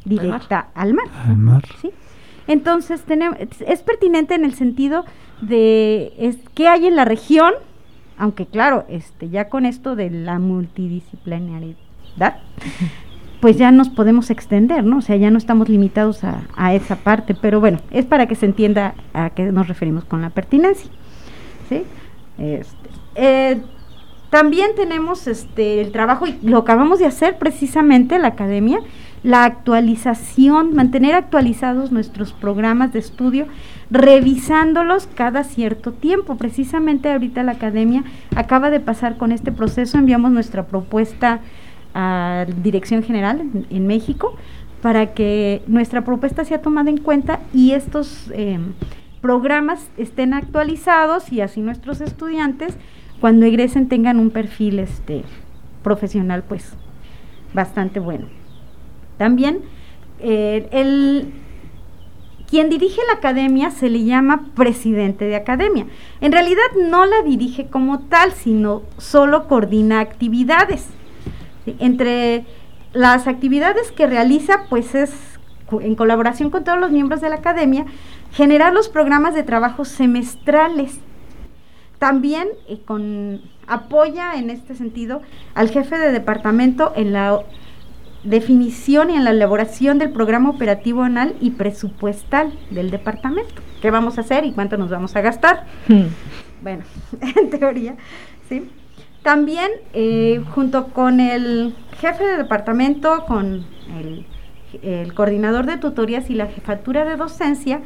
directa al mar. Al mar. ¿sí? Entonces tenemos, es pertinente en el sentido de es, qué hay en la región, aunque claro, este, ya con esto de la multidisciplinaridad, <laughs> pues ya nos podemos extender, ¿no? O sea, ya no estamos limitados a, a esa parte, pero bueno, es para que se entienda a qué nos referimos con la pertinencia, ¿sí? Este, eh, También tenemos este el trabajo, y lo acabamos de hacer precisamente en la academia, la actualización, mantener actualizados nuestros programas de estudio, revisándolos cada cierto tiempo. Precisamente ahorita la academia acaba de pasar con este proceso, enviamos nuestra propuesta a Dirección General en, México para que nuestra propuesta sea tomada en cuenta y estos em, programas estén actualizados y así nuestros estudiantes cuando egresen tengan un perfil este profesional pues bastante bueno. También eh, el quien dirige la academia se le llama presidente de academia. En realidad no la dirige como tal, sino solo coordina actividades. Entre las actividades que realiza, pues es en colaboración con todos los miembros de la academia, generar los programas de trabajo semestrales. También eh, con, apoya en este sentido al jefe de departamento en la definición y en la elaboración del programa operativo anual y presupuestal del departamento. ¿Qué vamos a hacer y cuánto nos vamos a gastar? Hmm. Bueno, <laughs> en teoría, ¿sí? También, eh, junto con el jefe de departamento, con el, el coordinador de tutorías y la jefatura de docencia,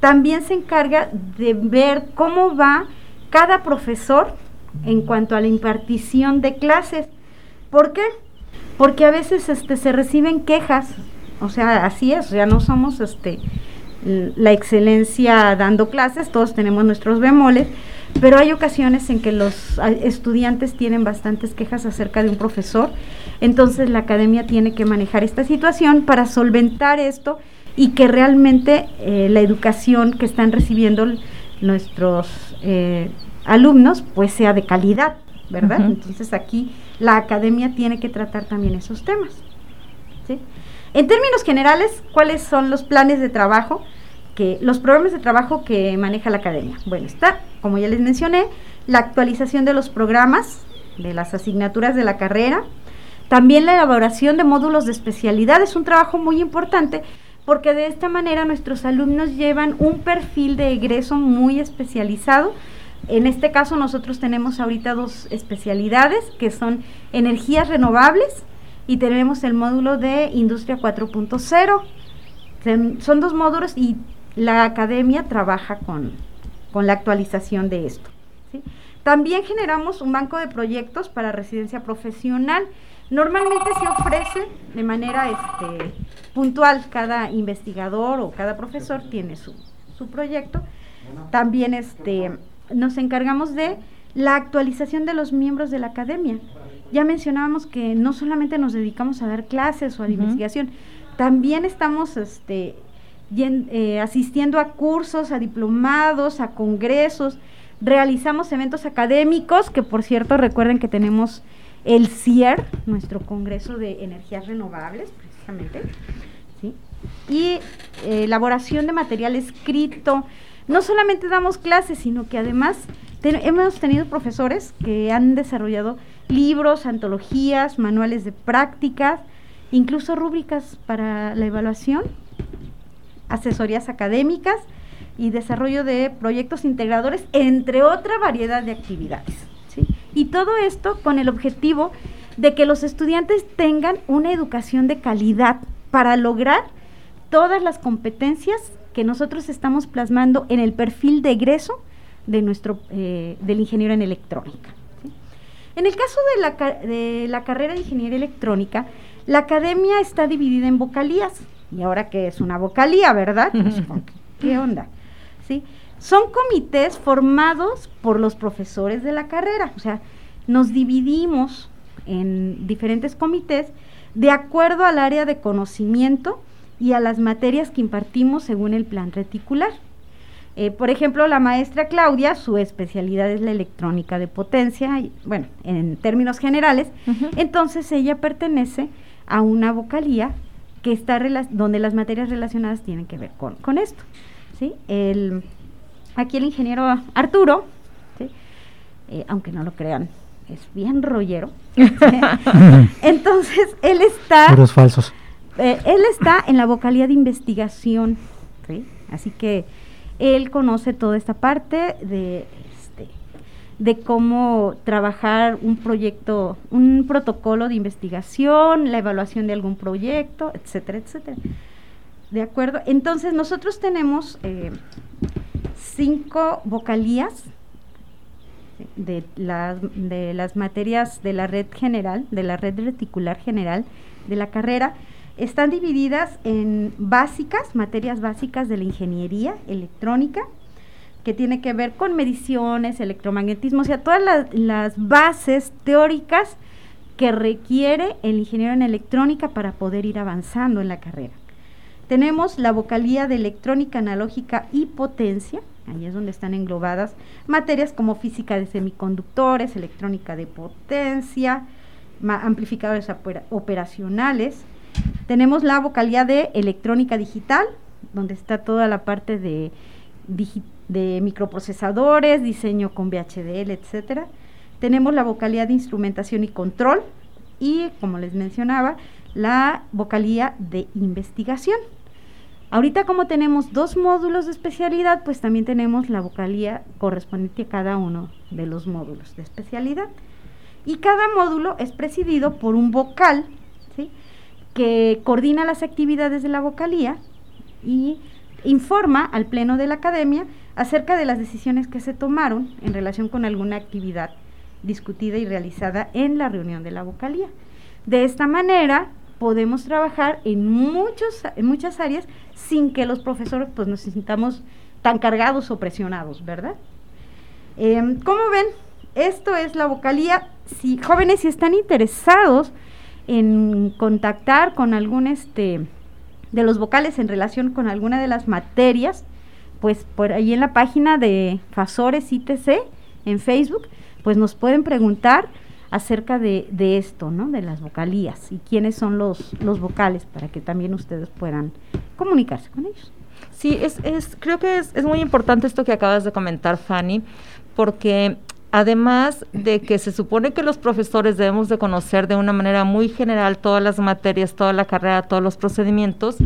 también se encarga de ver cómo va cada profesor en cuanto a la impartición de clases. ¿Por qué? porque a veces este se reciben quejas, o sea, así es, ya no somos este la excelencia dando clases, todos tenemos nuestros bemoles, pero hay ocasiones en que los estudiantes tienen bastantes quejas acerca de un profesor, entonces la academia tiene que manejar esta situación para solventar esto y que realmente eh, la educación que están recibiendo nuestros eh, alumnos pues sea de calidad, ¿verdad? Entonces aquí la academia tiene que tratar también esos temas. En términos generales, ¿cuáles son los planes de trabajo? Que, los programas de trabajo que maneja la academia. Bueno, está, como ya les mencioné, la actualización de los programas, de las asignaturas de la carrera, también la elaboración de módulos de especialidad es un trabajo muy importante porque de esta manera nuestros alumnos llevan un perfil de egreso muy especializado en este caso nosotros tenemos ahorita dos especialidades que son energías renovables y tenemos el módulo de industria 4.0. Son dos módulos y la academia trabaja con, la actualización de esto. También generamos un banco de proyectos para residencia profesional. Normalmente se ofrece de manera este, puntual, cada investigador o cada profesor tiene su, su proyecto. También este, nos encargamos de la actualización de los miembros de la academia. Ya mencionábamos que no solamente nos dedicamos a dar clases o a la investigación, también estamos este, eh, asistiendo a cursos, a diplomados, a congresos, realizamos eventos académicos, que por cierto recuerden que tenemos el CIER, nuestro Congreso de Energías Renovables, y eh, elaboración de material escrito, no solamente damos clases, sino que además hemos tenido profesores que han desarrollado libros, antologías, manuales de prácticas, incluso rúbricas para la evaluación, asesorías académicas y desarrollo de proyectos integradores, entre otra variedad de actividades. Y todo esto con el objetivo de que los estudiantes tengan una educación de calidad para lograr todas las competencias que nosotros estamos plasmando en el perfil de egreso de nuestro, eh, del ingeniero en electrónica. En el caso de la, de la carrera de ingeniería electrónica, la academia está dividida en vocalías. Y ahora que es una vocalía, ¿verdad? <laughs> Pues, ¿Qué onda? ¿Sí? Son comités formados por los profesores de la carrera. O sea, nos dividimos en diferentes comités de acuerdo al área de conocimiento y a las materias que impartimos según el plan reticular. Eh, por ejemplo, la maestra Claudia, su especialidad es la electrónica de potencia, y, bueno, en términos generales, entonces ella pertenece a una vocalía que está donde las materias relacionadas tienen que ver con, esto. ¿sí? El, aquí el ingeniero Arturo, eh, aunque no lo crean, es bien rollero. <laughs> <laughs> entonces, él está... Puros falsos eh, él está en la vocalía de investigación, así que él conoce toda esta parte de, este, de cómo trabajar un proyecto, un protocolo de investigación, la evaluación de algún proyecto, etcétera, etcétera. ¿De acuerdo? Entonces nosotros tenemos eh, cinco vocalías de las, de las materias de la red general, de la red reticular general de la carrera. Están divididas en básicas, materias básicas de la ingeniería electrónica, que tiene que ver con mediciones, electromagnetismo, o sea, todas las bases teóricas que requiere el ingeniero en electrónica para poder ir avanzando en la carrera. Tenemos la vocalía de electrónica analógica y potencia, ahí es donde están englobadas materias como física de semiconductores, electrónica de potencia, amplificadores operacionales. Tenemos la vocalía de electrónica digital, donde está toda la parte de, microprocesadores, diseño con VHDL, etcétera. Tenemos la vocalía de instrumentación y control y, como les mencionaba, la vocalía de investigación. Ahorita como tenemos dos módulos de especialidad, pues también tenemos la vocalía correspondiente a cada uno de los módulos de especialidad. Y cada módulo es presidido por un vocal, que coordina las actividades de la vocalía y informa al pleno de la academia acerca de las decisiones que se tomaron en relación con alguna actividad discutida y realizada en la reunión de la vocalía. De esta manera, podemos trabajar en, muchos, en muchas áreas sin que los profesores pues, nos sintamos tan cargados o presionados, ¿verdad? Eh, ¿Cómo ven? Esto es la vocalía. Si jóvenes si están interesados en contactar con algún este de los vocales en relación con alguna de las materias, pues por ahí en la página de Fasores ITC en Facebook, pues nos pueden preguntar acerca de, de, esto, ¿no? De las vocalías y quiénes son los, los vocales para que también ustedes puedan comunicarse con ellos. Sí, es, es, creo que es, es muy importante esto que acabas de comentar, Fanny, porque además de que se supone que los profesores debemos de conocer de una manera muy general todas las materias, toda la carrera, todos los procedimientos,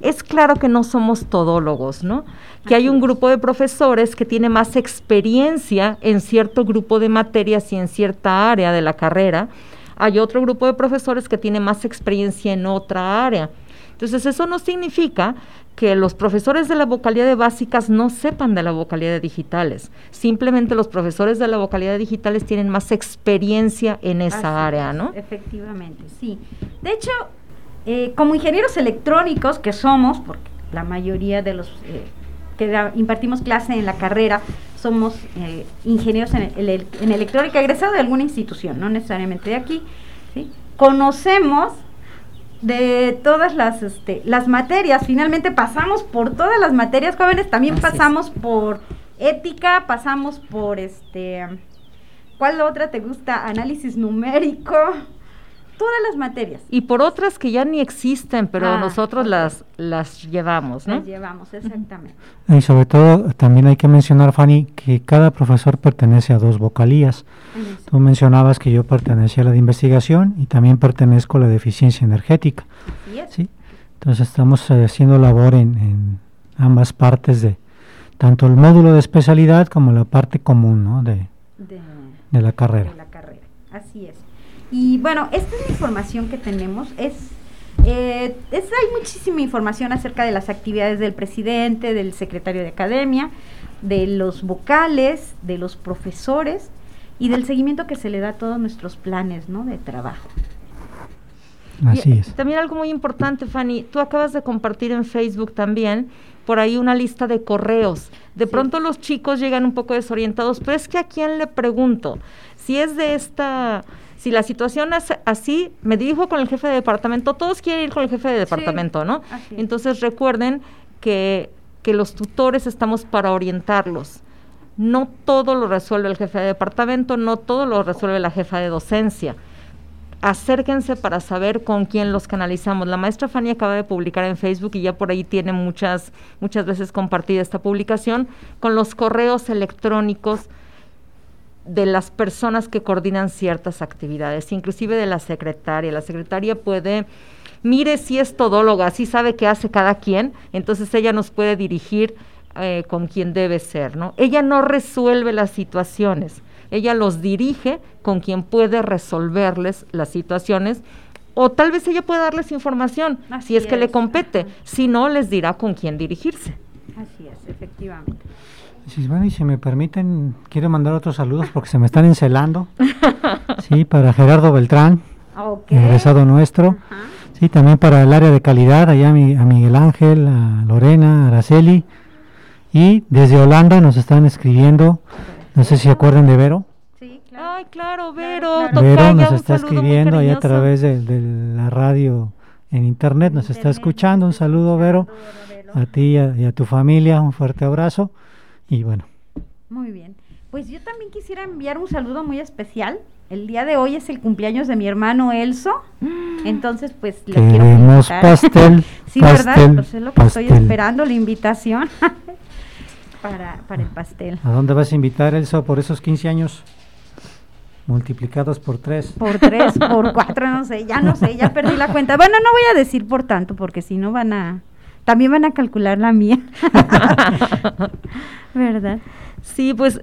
es claro que no somos todólogos, ¿no? Que hay un grupo de profesores que tiene más experiencia en cierto grupo de materias y en cierta área de la carrera. Hay otro grupo de profesores que tiene más experiencia en otra área. Entonces, eso no significa que los profesores de la vocalidad de básicas no sepan de la vocalidad de digitales. Simplemente los profesores de la vocalidad de digitales tienen más experiencia en esa área, ¿no? Efectivamente, sí. De hecho, eh, como ingenieros electrónicos que somos, porque la mayoría de los eh, que impartimos clase en la carrera somos eh, ingenieros en, en, electrónica egresado de alguna institución, no necesariamente de aquí, ¿sí? conocemos de todas las, este, las materias, finalmente pasamos por todas las materias jóvenes, también pasamos por ética, pasamos por este, ¿cuál otra te gusta? Análisis numérico, todas las materias. Y por otras que ya ni existen, pero ah, nosotros las, las llevamos, ¿no? Las llevamos, exactamente. Y sobre todo, también hay que mencionar, Fanny, que cada profesor pertenece a dos vocalías. Tú mencionabas que yo pertenecía a la de investigación y también pertenezco a la de eficiencia energética. ¿sí? Entonces estamos eh, haciendo labor en, ambas partes de tanto el módulo de especialidad como la parte común ¿no? de, de la carrera. De la carrera, así es. Y bueno, esta es la información que tenemos. Es, eh, es, hay muchísima información acerca de las actividades del presidente, del secretario de academia, de los vocales, de los profesores y del seguimiento que se le da a todos nuestros planes ¿no? de trabajo. Así es. También algo muy importante, Fanny, tú acabas de compartir en Facebook también por ahí una lista de correos. De pronto los chicos llegan un poco desorientados, pero es que a quién le pregunto, si es de esta si la situación es así, me dirijo con el jefe de departamento, todos quieren ir con el jefe de departamento, ¿no? Entonces recuerden que, que los tutores estamos para orientarlos. No todo lo resuelve el jefe de departamento, no todo lo resuelve la jefa de docencia acérquense para saber con quién los canalizamos. La maestra Fanny acaba de publicar en Facebook y ya por ahí tiene muchas, muchas veces compartida esta publicación con los correos electrónicos de las personas que coordinan ciertas actividades, inclusive de la secretaria. La secretaria puede, mire si es todóloga, si sabe qué hace cada quien, entonces ella nos puede dirigir eh, con quien debe ser, ¿no? Ella no resuelve las situaciones, ella los dirige con quien puede resolverles las situaciones o tal vez ella pueda darles información si es, que le compete, si no les dirá con quién dirigirse. Así es, efectivamente. Sí, bueno, y si me permiten, quiero mandar otros saludos porque se me están encelando. <laughs> sí, para Gerardo Beltrán, okay. egresado nuestro. Sí, también para el área de calidad, allá a, Miguel Ángel, a Lorena, a Araceli. Y desde Holanda nos están escribiendo, no sé si acuerdan de Vero. Sí, claro. Ay, claro, Vero. Vero nos está escribiendo ahí a través de, la radio en internet, nos está escuchando. Un saludo, Vero, a ti y a tu familia, un fuerte abrazo. Y bueno. Muy bien. Pues yo también quisiera enviar un saludo muy especial. El día de hoy es el cumpleaños de mi hermano Elso. Mm. Entonces, pues le quiero invitar. pastel. <laughs> sí, ¿verdad? Pues es lo que estoy esperando, la invitación <laughs> para, para el pastel. ¿A dónde vas a invitar, Elso, por esos 15 años? Multiplicados por tres. Por tres, por cuatro, no sé, ya no sé, ya perdí la cuenta. Bueno, no voy a decir por tanto, porque si no van a, también van a calcular la mía. <laughs> ¿Verdad? Sí, pues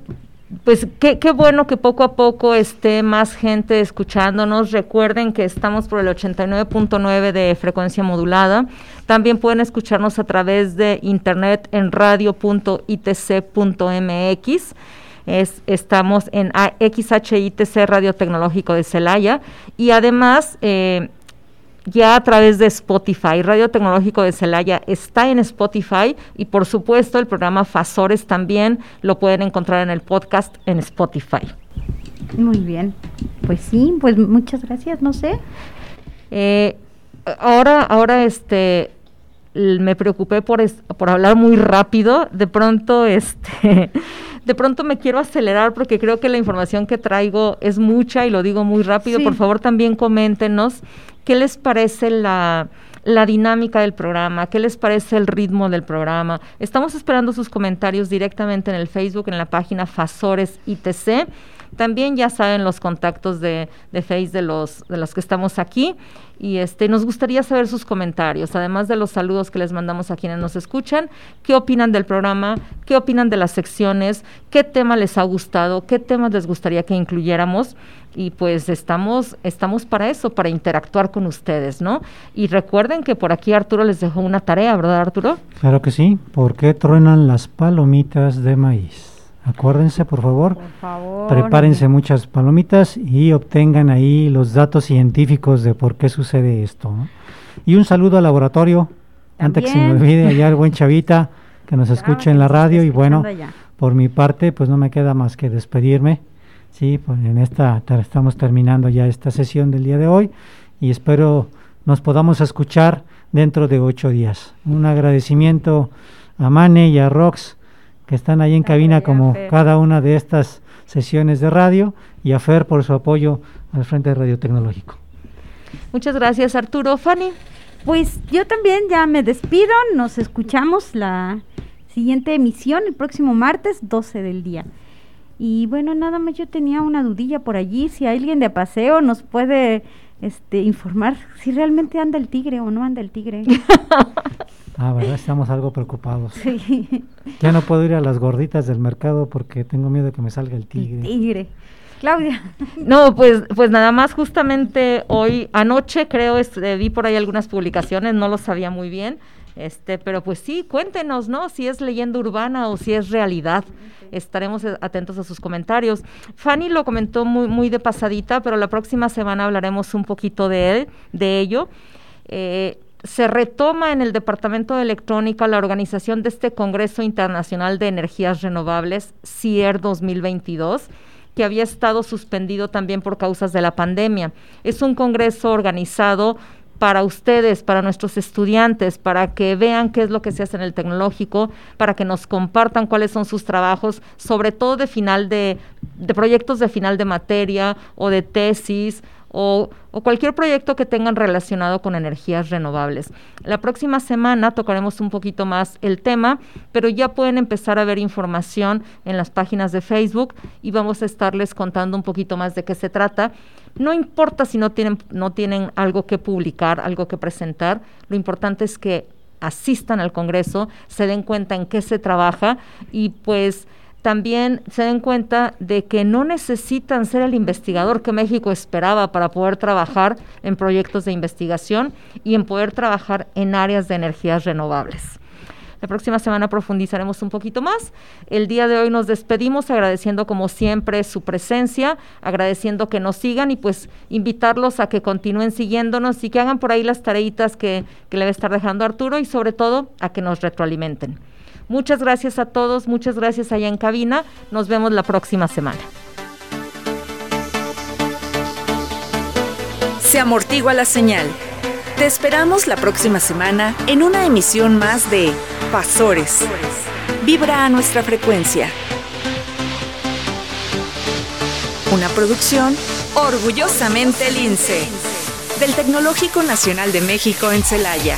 pues qué, qué, bueno que poco a poco esté más gente escuchándonos. Recuerden que estamos por el 89.9 de frecuencia modulada. También pueden escucharnos a través de internet en radio.itc.mx. Es, estamos en XHITC Radio Tecnológico de Celaya y además eh, ya a través de Spotify. Radio Tecnológico de Celaya está en Spotify y por supuesto el programa Fasores también lo pueden encontrar en el podcast en Spotify. Muy bien, pues sí, pues muchas gracias, no sé. Eh, ahora, ahora este me preocupé por, por hablar muy rápido, de pronto este <laughs> de pronto me quiero acelerar porque creo que la información que traigo es mucha y lo digo muy rápido. Por favor, también coméntenos qué les parece la, la dinámica del programa, qué les parece el ritmo del programa. Estamos esperando sus comentarios directamente en el Facebook, en la página Fasores ITC. También ya saben los contactos de, de Face de los, de los que estamos aquí. Y este nos gustaría saber sus comentarios, además de los saludos que les mandamos a quienes nos escuchan, qué opinan del programa, qué opinan de las secciones, qué tema les ha gustado, qué temas les gustaría que incluyéramos y pues estamos estamos para eso, para interactuar con ustedes, ¿no? Y recuerden que por aquí Arturo les dejó una tarea, ¿verdad, Arturo? Claro que sí, ¿por qué truenan las palomitas de maíz? Acuérdense, por favor, prepárense muchas palomitas y obtengan ahí los datos científicos de por qué sucede esto. Y un saludo al laboratorio, antes que se me olvide, allá el buen <laughs> Chavita que nos escuche en la radio. Y bueno, por mi parte, pues no me queda más que despedirme. Sí, pues en esta estamos terminando ya esta sesión del día de hoy y espero nos podamos escuchar dentro de ocho días. Un agradecimiento a Mane y a Rox que están ahí en cabina como cada una de estas sesiones de radio y a Fer por su apoyo al Frente de Radio Tecnológico. Muchas gracias Arturo. Fanny. Pues yo también ya me despido, nos escuchamos la siguiente emisión el próximo martes 12 del día. Y bueno, nada más yo tenía una dudilla por allí, si alguien de paseo nos puede este, informar si realmente anda el tigre o no anda el tigre. <laughs> Ah, ¿verdad? Estamos algo preocupados. Sí. Ya no puedo ir a las gorditas del mercado porque tengo miedo de que me salga el tigre. tigre. Claudia. No, pues, pues nada más justamente hoy, anoche creo, este, vi por ahí algunas publicaciones, no lo sabía muy bien, este, pero pues sí, cuéntenos, ¿no? Si es leyenda urbana o si es realidad. Estaremos eh, atentos a sus comentarios. Fanny lo comentó muy, muy de pasadita, pero la próxima semana hablaremos un poquito de él, de ello. Eh, se retoma en el Departamento de Electrónica la organización de este Congreso Internacional de Energías Renovables, CIER 2022 que había estado suspendido también por causas de la pandemia. Es un congreso organizado para ustedes, para nuestros estudiantes, para que vean qué es lo que se hace en el tecnológico, para que nos compartan cuáles son sus trabajos, sobre todo de final de, de proyectos de final de materia o de tesis o, cualquier proyecto que tengan relacionado con energías renovables. La próxima semana tocaremos un poquito más el tema, pero ya pueden empezar a ver información en las páginas de Facebook y vamos a estarles contando un poquito más de qué se trata. No importa si no tienen, no tienen algo que publicar, algo que presentar, lo importante es que asistan al Congreso, se den cuenta en qué se trabaja y pues también se den cuenta de que no necesitan ser el investigador que México esperaba para poder trabajar en proyectos de investigación y en poder trabajar en áreas de energías renovables. La próxima semana profundizaremos un poquito más. El día de hoy nos despedimos agradeciendo como siempre su presencia, agradeciendo que nos sigan y pues invitarlos a que continúen siguiéndonos y que hagan por ahí las tareitas que, que le va a estar dejando Arturo y sobre todo a que nos retroalimenten. Muchas gracias a todos, muchas gracias allá en cabina. Nos vemos la próxima semana. Se amortigua la señal. Te esperamos la próxima semana en una emisión más de Pasores. Vibra a nuestra frecuencia. Una producción orgullosamente lince del Tecnológico Nacional de México en Celaya.